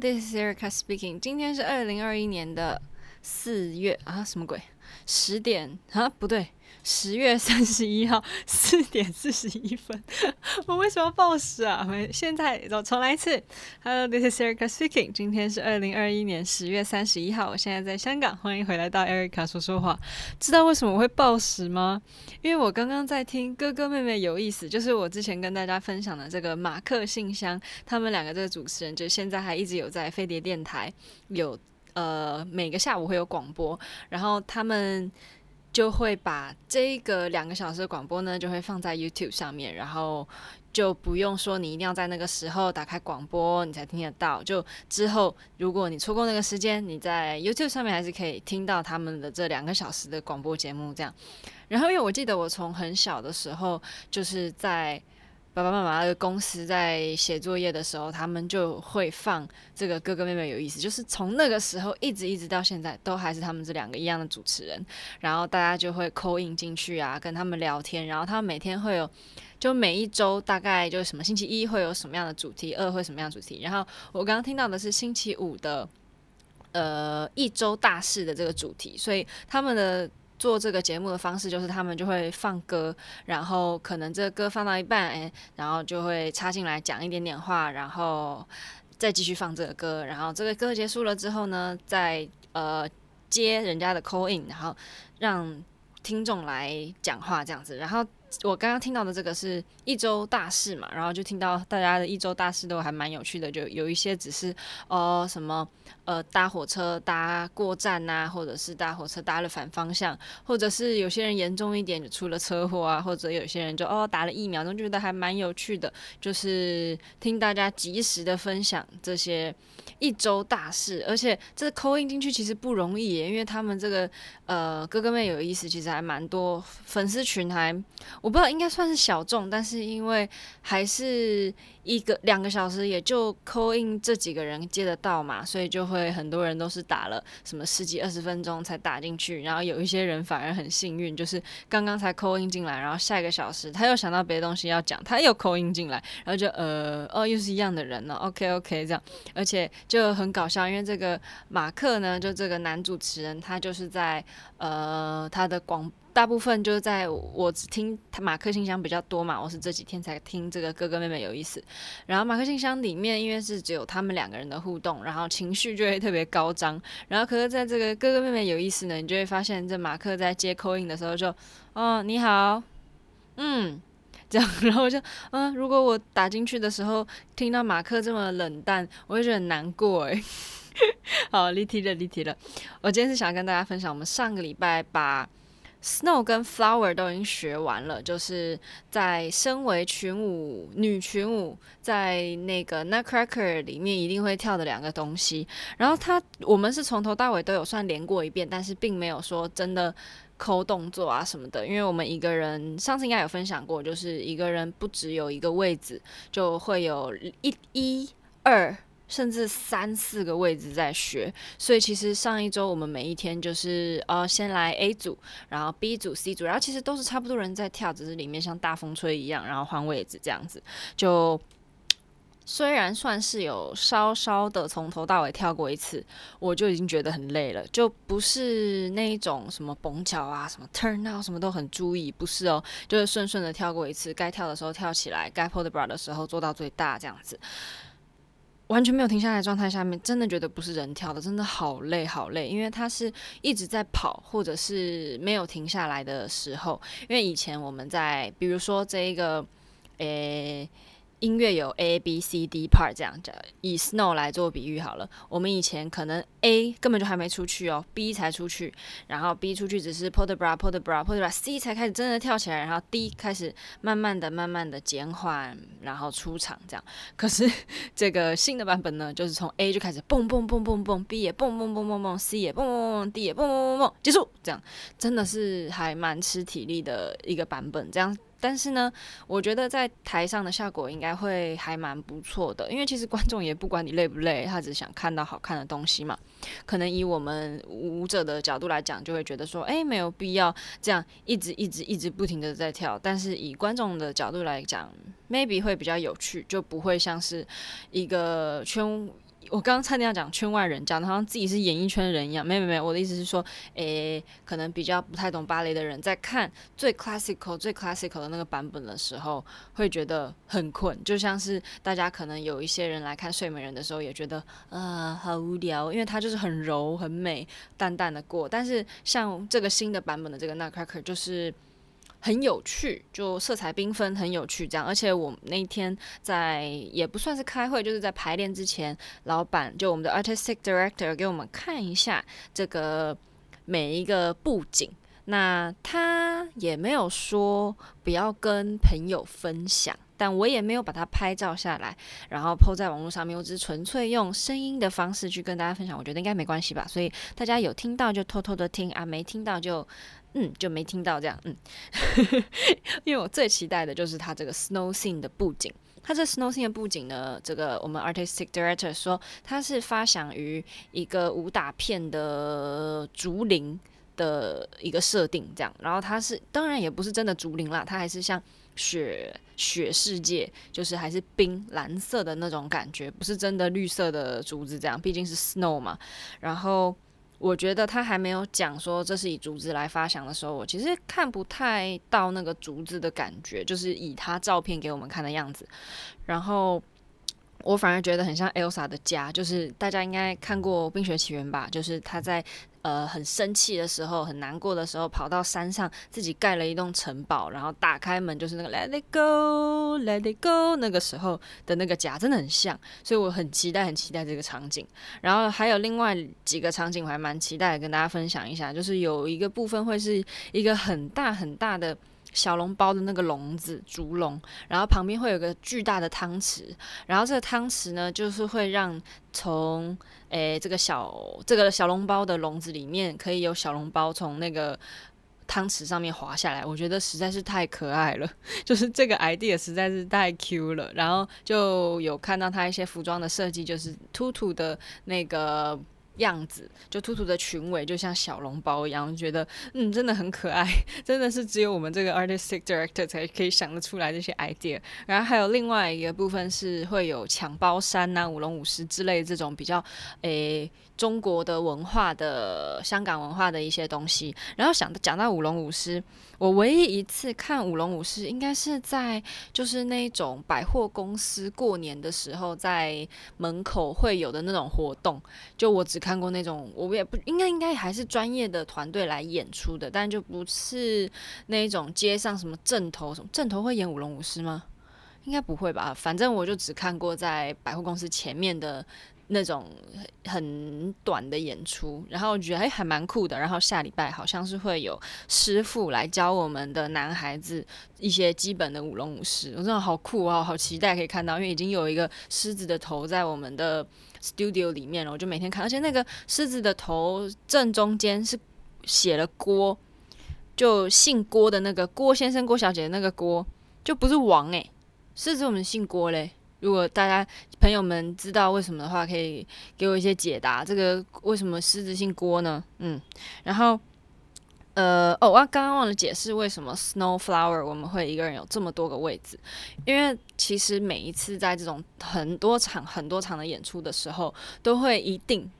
This is Erica speaking。今天是二零二一年的四月啊，什么鬼？十点啊，不对。十月三十一号四点四十一分，我为什么要报时啊？我们现在我重来一次。Hello，this is Erica speaking。今天是二零二一年十月三十一号，我现在在香港，欢迎回来到 Erica 说说话。知道为什么我会报时吗？因为我刚刚在听哥哥妹妹有意思，就是我之前跟大家分享的这个马克信箱，他们两个这个主持人，就现在还一直有在飞碟电台有呃每个下午会有广播，然后他们。就会把这个两个小时的广播呢，就会放在 YouTube 上面，然后就不用说你一定要在那个时候打开广播你才听得到。就之后如果你错过那个时间，你在 YouTube 上面还是可以听到他们的这两个小时的广播节目这样。然后因为我记得我从很小的时候就是在。爸爸妈妈的公司在写作业的时候，他们就会放这个哥哥妹妹有意思，就是从那个时候一直一直到现在，都还是他们这两个一样的主持人。然后大家就会 call in 进去啊，跟他们聊天。然后他们每天会有，就每一周大概就是什么星期一会有什么样的主题，二会什么样的主题。然后我刚刚听到的是星期五的，呃，一周大事的这个主题，所以他们的。做这个节目的方式就是他们就会放歌，然后可能这个歌放到一半，哎，然后就会插进来讲一点点话，然后再继续放这个歌，然后这个歌结束了之后呢，再呃接人家的 call in，然后让听众来讲话这样子，然后。我刚刚听到的这个是一周大事嘛，然后就听到大家的一周大事都还蛮有趣的，就有一些只是哦、呃、什么呃搭火车搭过站呐、啊，或者是搭火车搭了反方向，或者是有些人严重一点就出了车祸啊，或者有些人就哦打了疫苗，都觉得还蛮有趣的，就是听大家及时的分享这些一周大事，而且这 call in 进去其实不容易，因为他们这个呃哥哥妹有意思，其实还蛮多粉丝群还。我不知道应该算是小众，但是因为还是一个两个小时，也就 call in 这几个人接得到嘛，所以就会很多人都是打了什么十几二十分钟才打进去，然后有一些人反而很幸运，就是刚刚才 call in 进来，然后下一个小时他又想到别的东西要讲，他又 call in 进来，然后就呃哦又是一样的人呢，OK OK 这样，而且就很搞笑，因为这个马克呢，就这个男主持人，他就是在呃他的广。大部分就是在我只听他马克信箱比较多嘛，我是这几天才听这个哥哥妹妹有意思。然后马克信箱里面，因为是只有他们两个人的互动，然后情绪就会特别高涨。然后可是在这个哥哥妹妹有意思呢，你就会发现这马克在接口音的时候就，哦你好，嗯，这样，然后我就，嗯，如果我打进去的时候听到马克这么冷淡，我会觉得很难过诶。好，离题了，离题了。我今天是想跟大家分享，我们上个礼拜把。Snow 跟 Flower 都已经学完了，就是在身为群舞女群舞，在那个 Nutcracker 里面一定会跳的两个东西。然后他我们是从头到尾都有算连过一遍，但是并没有说真的抠动作啊什么的，因为我们一个人上次应该有分享过，就是一个人不只有一个位置，就会有一一二。甚至三四个位置在学，所以其实上一周我们每一天就是呃先来 A 组，然后 B 组、C 组，然后其实都是差不多人在跳，只是里面像大风吹一样，然后换位置这样子。就虽然算是有稍稍的从头到尾跳过一次，我就已经觉得很累了，就不是那一种什么绷脚啊、什么 turn out 什么都很注意，不是哦，就是顺顺的跳过一次，该跳的时候跳起来，该 pull the bra 的时候做到最大这样子。完全没有停下来状态下面，真的觉得不是人跳的，真的好累好累，因为它是一直在跑，或者是没有停下来的时候。因为以前我们在，比如说这一个，诶、音乐有 A B C D part 这样讲，以 Snow 来做比喻好了。我们以前可能 A 根本就还没出去哦，B 才出去，然后 B 出去只是 pull the bra pull the bra pull the bra，C 才开始真的跳起来，然后 D 开始慢慢的、慢慢的减缓，然后出场这样。可是 这个新的版本呢，就是从 A 就开始蹦蹦蹦蹦蹦，B 也蹦蹦蹦蹦蹦，C 也蹦蹦蹦蹦，D 也蹦蹦蹦蹦，结束这样，真的是还蛮吃体力的一个版本这样。但是呢，我觉得在台上的效果应该会还蛮不错的，因为其实观众也不管你累不累，他只想看到好看的东西嘛。可能以我们舞者的角度来讲，就会觉得说，诶，没有必要这样一直一直一直不停的在跳。但是以观众的角度来讲，maybe 会比较有趣，就不会像是一个圈我刚刚差点要讲圈外人，讲的好像自己是演艺圈的人一样。没有没有，我的意思是说，诶，可能比较不太懂芭蕾的人，在看最 classical、最 classical 的那个版本的时候，会觉得很困。就像是大家可能有一些人来看《睡美人》的时候，也觉得啊、呃、好无聊，因为它就是很柔、很美、淡淡的过。但是像这个新的版本的这个 Nutcracker，就是。很有趣，就色彩缤纷，很有趣这样。而且我那天在也不算是开会，就是在排练之前，老板就我们的 artistic director 给我们看一下这个每一个布景。那他也没有说不要跟朋友分享，但我也没有把它拍照下来，然后 po 在网络上面。我只是纯粹用声音的方式去跟大家分享，我觉得应该没关系吧。所以大家有听到就偷偷的听啊，没听到就。嗯，就没听到这样，嗯，因为我最期待的就是它这个 snow scene 的布景。它这 snow scene 的布景呢，这个我们 artistic director 说它是发想于一个武打片的竹林的一个设定，这样。然后它是当然也不是真的竹林啦，它还是像雪雪世界，就是还是冰蓝色的那种感觉，不是真的绿色的竹子这样，毕竟是 snow 嘛。然后。我觉得他还没有讲说这是以竹子来发祥的时候，我其实看不太到那个竹子的感觉，就是以他照片给我们看的样子，然后。我反而觉得很像 Elsa 的家，就是大家应该看过《冰雪奇缘》吧？就是他在呃很生气的时候、很难过的时候，跑到山上自己盖了一栋城堡，然后打开门就是那个 Let it go, Let it go 那个时候的那个家，真的很像，所以我很期待、很期待这个场景。然后还有另外几个场景，我还蛮期待跟大家分享一下，就是有一个部分会是一个很大很大的。小笼包的那个笼子，竹笼，然后旁边会有个巨大的汤匙，然后这个汤匙呢，就是会让从诶这个小这个小笼包的笼子里面，可以有小笼包从那个汤匙上面滑下来，我觉得实在是太可爱了，就是这个 idea 实在是太 Q 了，然后就有看到他一些服装的设计，就是兔兔的那个。样子就兔兔的裙尾就像小笼包一样，觉得嗯真的很可爱，真的是只有我们这个 artistic director 才可以想得出来这些 idea。然后还有另外一个部分是会有抢包山呐、舞龙舞狮之类这种比较诶。中国的文化的香港文化的一些东西，然后想讲到舞龙舞狮，我唯一一次看舞龙舞狮，应该是在就是那种百货公司过年的时候，在门口会有的那种活动。就我只看过那种，我也不应该应该还是专业的团队来演出的，但就不是那种街上什么阵头什么阵头会演舞龙舞狮吗？应该不会吧？反正我就只看过在百货公司前面的。那种很短的演出，然后我觉得哎还蛮酷的。然后下礼拜好像是会有师傅来教我们的男孩子一些基本的舞龙舞狮，我真的好酷啊，好期待可以看到，因为已经有一个狮子的头在我们的 studio 里面了，我就每天看，而且那个狮子的头正中间是写了郭，就姓郭的那个郭先生、郭小姐的那个郭，就不是王哎，狮子我们姓郭嘞。如果大家朋友们知道为什么的话，可以给我一些解答。这个为什么狮子姓郭呢？嗯，然后呃哦，我刚刚忘了解释为什么 Snow Flower 我们会一个人有这么多个位置，因为其实每一次在这种很多场很多场的演出的时候，都会一定。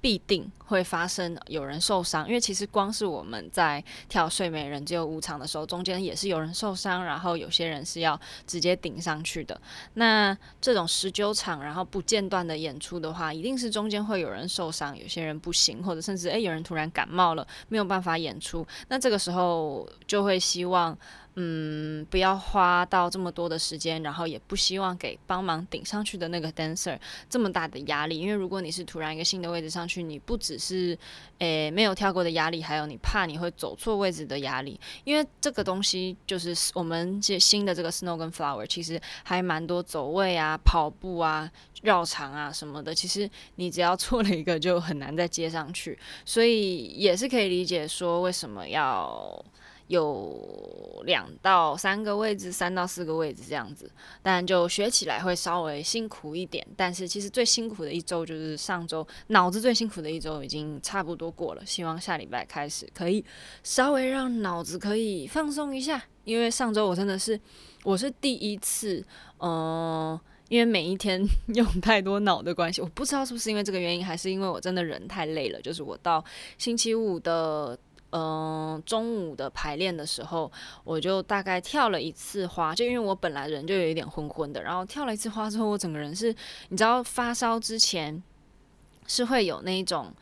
必定会发生有人受伤，因为其实光是我们在跳《睡美人》只有五场的时候，中间也是有人受伤，然后有些人是要直接顶上去的。那这种十九场然后不间断的演出的话，一定是中间会有人受伤，有些人不行，或者甚至诶有人突然感冒了，没有办法演出。那这个时候就会希望。嗯，不要花到这么多的时间，然后也不希望给帮忙顶上去的那个 dancer 这么大的压力，因为如果你是突然一个新的位置上去，你不只是诶没有跳过的压力，还有你怕你会走错位置的压力，因为这个东西就是我们这新的这个 snow 跟 flower 其实还蛮多走位啊、跑步啊、绕场啊什么的，其实你只要错了一个就很难再接上去，所以也是可以理解说为什么要。有两到三个位置，三到四个位置这样子，但就学起来会稍微辛苦一点。但是其实最辛苦的一周就是上周，脑子最辛苦的一周已经差不多过了。希望下礼拜开始可以稍微让脑子可以放松一下，因为上周我真的是我是第一次，嗯、因为每一天用太多脑的关系，我不知道是不是因为这个原因，还是因为我真的人太累了。就是我到星期五的嗯、中午的排练的时候，我就大概跳了一次花，就因为我本来人就有一点昏昏的，然后跳了一次花之后，我整个人是，你知道发烧之前是会有那一种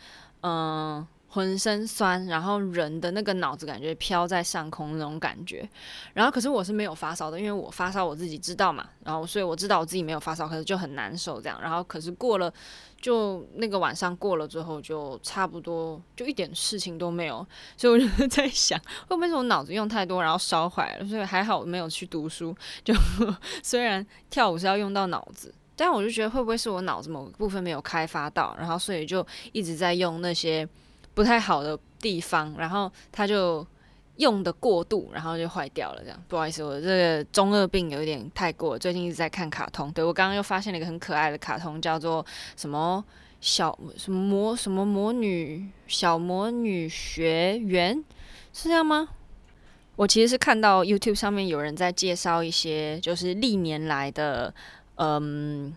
嗯。浑身酸，然后人的那个脑子感觉飘在上空那种感觉，然后可是我是没有发烧的，因为我发烧我自己知道嘛，然后所以我知道我自己没有发烧，可是就很难受这样，然后可是过了就那个晚上过了之后就差不多就一点事情都没有，所以我就 在想会不会是我脑子用太多然后烧坏了，所以还好我没有去读书，就 虽然跳舞是要用到脑子，但我就觉得会不会是我脑子某个部分没有开发到，然后所以就一直在用那些。不太好的地方，然后它就用的过度，然后就坏掉了。这样不好意思，我这个中二病有点太过。最近一直在看卡通，对，我刚刚又发现了一个很可爱的卡通，叫做什么小什么魔什么魔女小魔女学园，是这样吗？我其实是看到 YouTube 上面有人在介绍一些，就是历年来的，嗯。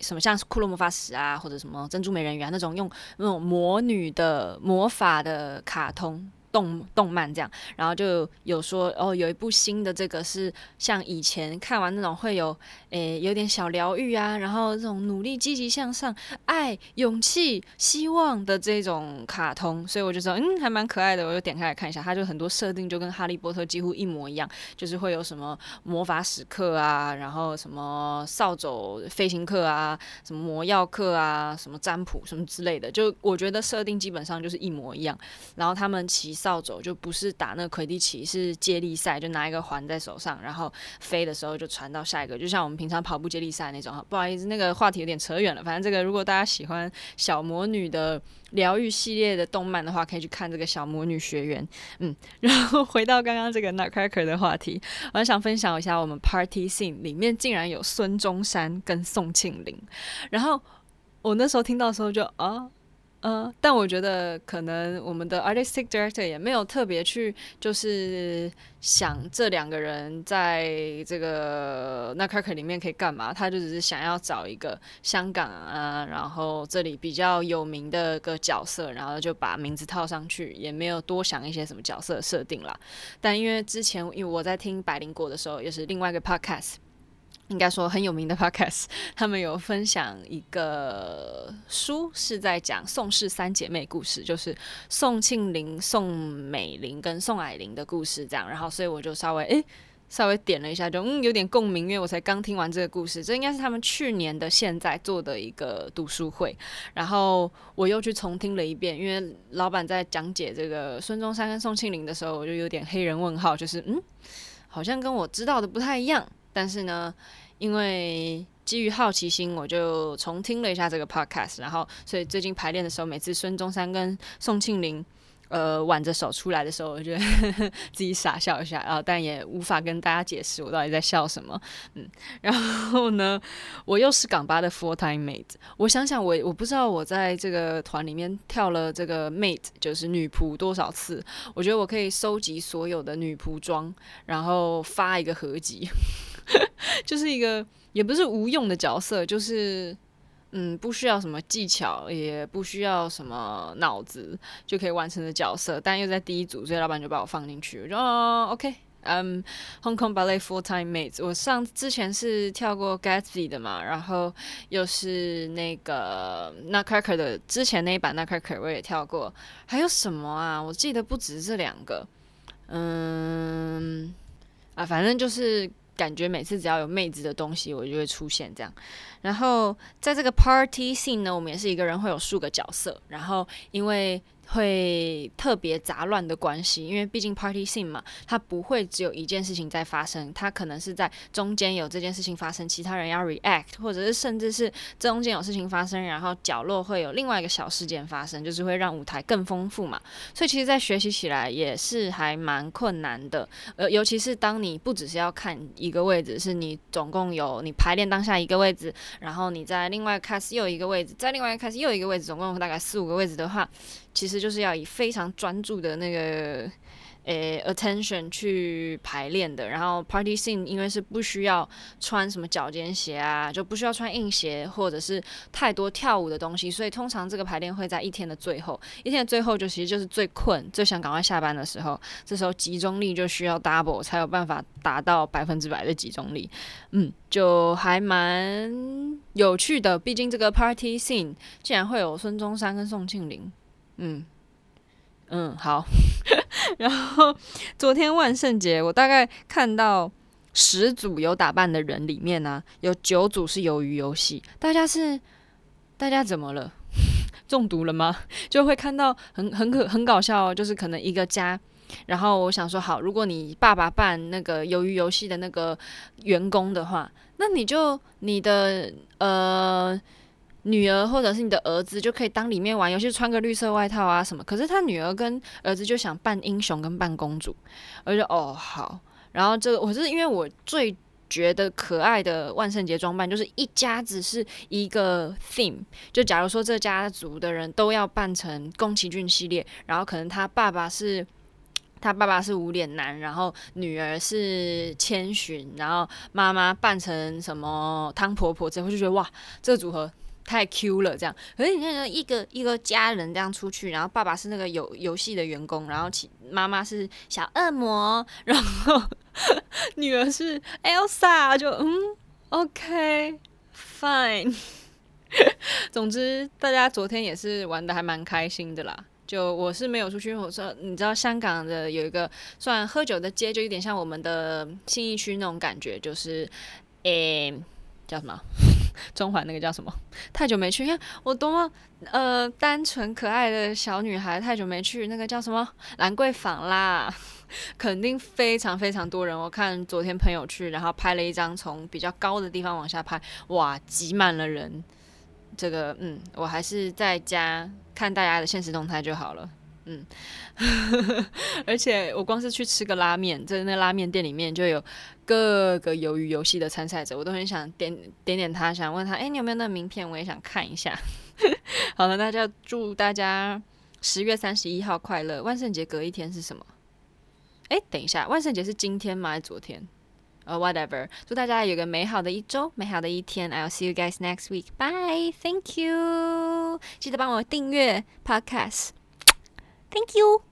什么像是库洛魔法使啊，或者什么珍珠美人鱼啊那种用那种魔女的魔法的卡通。动动漫这样，然后就有说哦，有一部新的这个是像以前看完那种会有诶有点小疗愈啊，然后这种努力积极向上、爱、勇气、希望的这种卡通，所以我就说嗯还蛮可爱的，我就点开来看一下，它就很多设定就跟哈利波特几乎一模一样，就是会有什么魔法史课啊，然后什么扫帚飞行课啊，什么魔药课啊，什么占卜什么之类的，就我觉得设定基本上就是一模一样，然后他们其。扫帚就不是打那个魁地奇，是接力赛，就拿一个环在手上，然后飞的时候就传到下一个，就像我们平常跑步接力赛那种。不好意思，那个话题有点扯远了。反正这个如果大家喜欢小魔女的疗愈系列的动漫的话，可以去看这个小魔女学园。嗯，然后回到刚刚这个 Nutcracker 的话题，我想分享一下我们 Party Scene 里面竟然有孙中山跟宋庆龄。然后我那时候听到的时候就啊。嗯、呃，但我觉得可能我们的 artistic director 也没有特别去就是想这两个人在这个 Nutcracker 里面可以干嘛，他就只是想要找一个香港啊，然后这里比较有名的个角色，然后就把名字套上去，也没有多想一些什么角色设定啦。但因为之前因为我在听百灵果的时候，也是另外一个 podcast。应该说很有名的 podcast，他们有分享一个书，是在讲宋氏三姐妹故事，就是宋庆龄、宋美龄跟宋霭龄的故事，这样。然后，所以我就稍微诶，稍微点了一下，就嗯有点共鸣，因为我才刚听完这个故事。这应该是他们去年的现在做的一个读书会，然后我又去重听了一遍，因为老板在讲解这个孙中山跟宋庆龄的时候，我就有点黑人问号，就是嗯，好像跟我知道的不太一样。但是呢，因为基于好奇心，我就重听了一下这个 podcast，然后所以最近排练的时候，每次孙中山跟宋庆龄呃挽着手出来的时候，我就 自己傻笑一下，然后但也无法跟大家解释我到底在笑什么。嗯，然后呢，我又是港巴的 full time mate，我想想我，我我不知道我在这个团里面跳了这个 mate，就是女仆多少次，我觉得我可以收集所有的女仆装，然后发一个合集。就是一个也不是无用的角色，就是嗯，不需要什么技巧，也不需要什么脑子就可以完成的角色，但又在第一组，所以老板就把我放进去。我说哦，OK，嗯，Hong Kong Ballet Full Time Mate。我上之前是跳过 Gatsby 的嘛，然后又是那个 Nutcracker 的之前那一版 Nutcracker 我也跳过，还有什么啊？我记得不止这两个，嗯啊，反正就是。感觉每次只要有妹子的东西，我就会出现这样。然后在这个 party scene 呢，我们也是一个人会有数个角色。然后因为会特别杂乱的关系，因为毕竟 party scene 嘛，它不会只有一件事情在发生，它可能是在中间有这件事情发生，其他人要 react，或者是甚至是中间有事情发生，然后角落会有另外一个小事件发生，就是会让舞台更丰富嘛。所以其实，在学习起来也是还蛮困难的，呃，尤其是当你不只是要看一个位置，是你总共有你排练当下一个位置，然后你在另外开始又一个位置，在另外开始又一个位置，总共大概四五个位置的话。其实就是要以非常专注的那个，诶，attention 去排练的，然后 party scene 因为是不需要穿什么脚尖鞋啊，就不需要穿硬鞋或者是太多跳舞的东西，所以通常这个排练会在一天的最后，一天的最后就其实就是最困、最想赶快下班的时候，这时候集中力就需要 double 才有办法达到百分之百的集中力，嗯，就还蛮有趣的，毕竟这个 party scene 竟然会有孙中山跟宋庆龄，嗯。嗯，好。然后昨天万圣节，我大概看到十组有打扮的人里面呢、有九组是鱿鱼游戏。大家是大家怎么了？中毒了吗？就会看到很很可很搞笑哦，就是可能一个家。然后我想说，好，如果你爸爸扮那个鱿鱼游戏的那个员工的话，那你就你的呃。女儿或者是你的儿子就可以当里面玩游戏，穿个绿色外套啊什么。可是他女儿跟儿子就想扮英雄跟扮公主，我就哦好。然后这个我是因为我最觉得可爱的万圣节装扮就是一家子是一个 theme，就假如说这家族的人都要扮成宫崎骏系列，然后可能他爸爸是他爸爸是无脸男，然后女儿是千寻，然后妈妈扮成什么汤婆婆，之后就觉得哇这个组合。太 Q 了，这样。可是你看，一个一个家人这样出去，然后爸爸是那个游游戏的员工，然后其妈妈是小恶魔，然后 女儿是 Elsa，就嗯，OK，Fine。总之，大家昨天也是玩的还蛮开心的啦。就我是没有出去，我说你知道香港的有一个算喝酒的街，就有点像我们的信义区那种感觉，就是诶、叫什么？中环那个叫什么？太久没去，你看我多么呃单纯可爱的小女孩，太久没去那个叫什么兰桂坊啦，肯定非常非常多人。我看昨天朋友去，然后拍了一张从比较高的地方往下拍，哇，挤满了人。这个嗯，我还是在家看大家的现实动态就好了。嗯，而且我光是去吃个拉面，在那拉面店里面就有各个鱿鱼游戏的参赛者，我都很想点点点他，想问他，哎，你有没有那名片？我也想看一下。好了，那就祝大家十月三十一号快乐。万圣节隔一天是什么？哎，等一下，万圣节是今天吗？还是昨天？呃、，whatever。祝大家有个美好的一周，美好的一天。I'll see you guys next week. Bye. Thank you. 记得帮我订阅 Podcast. Thank you.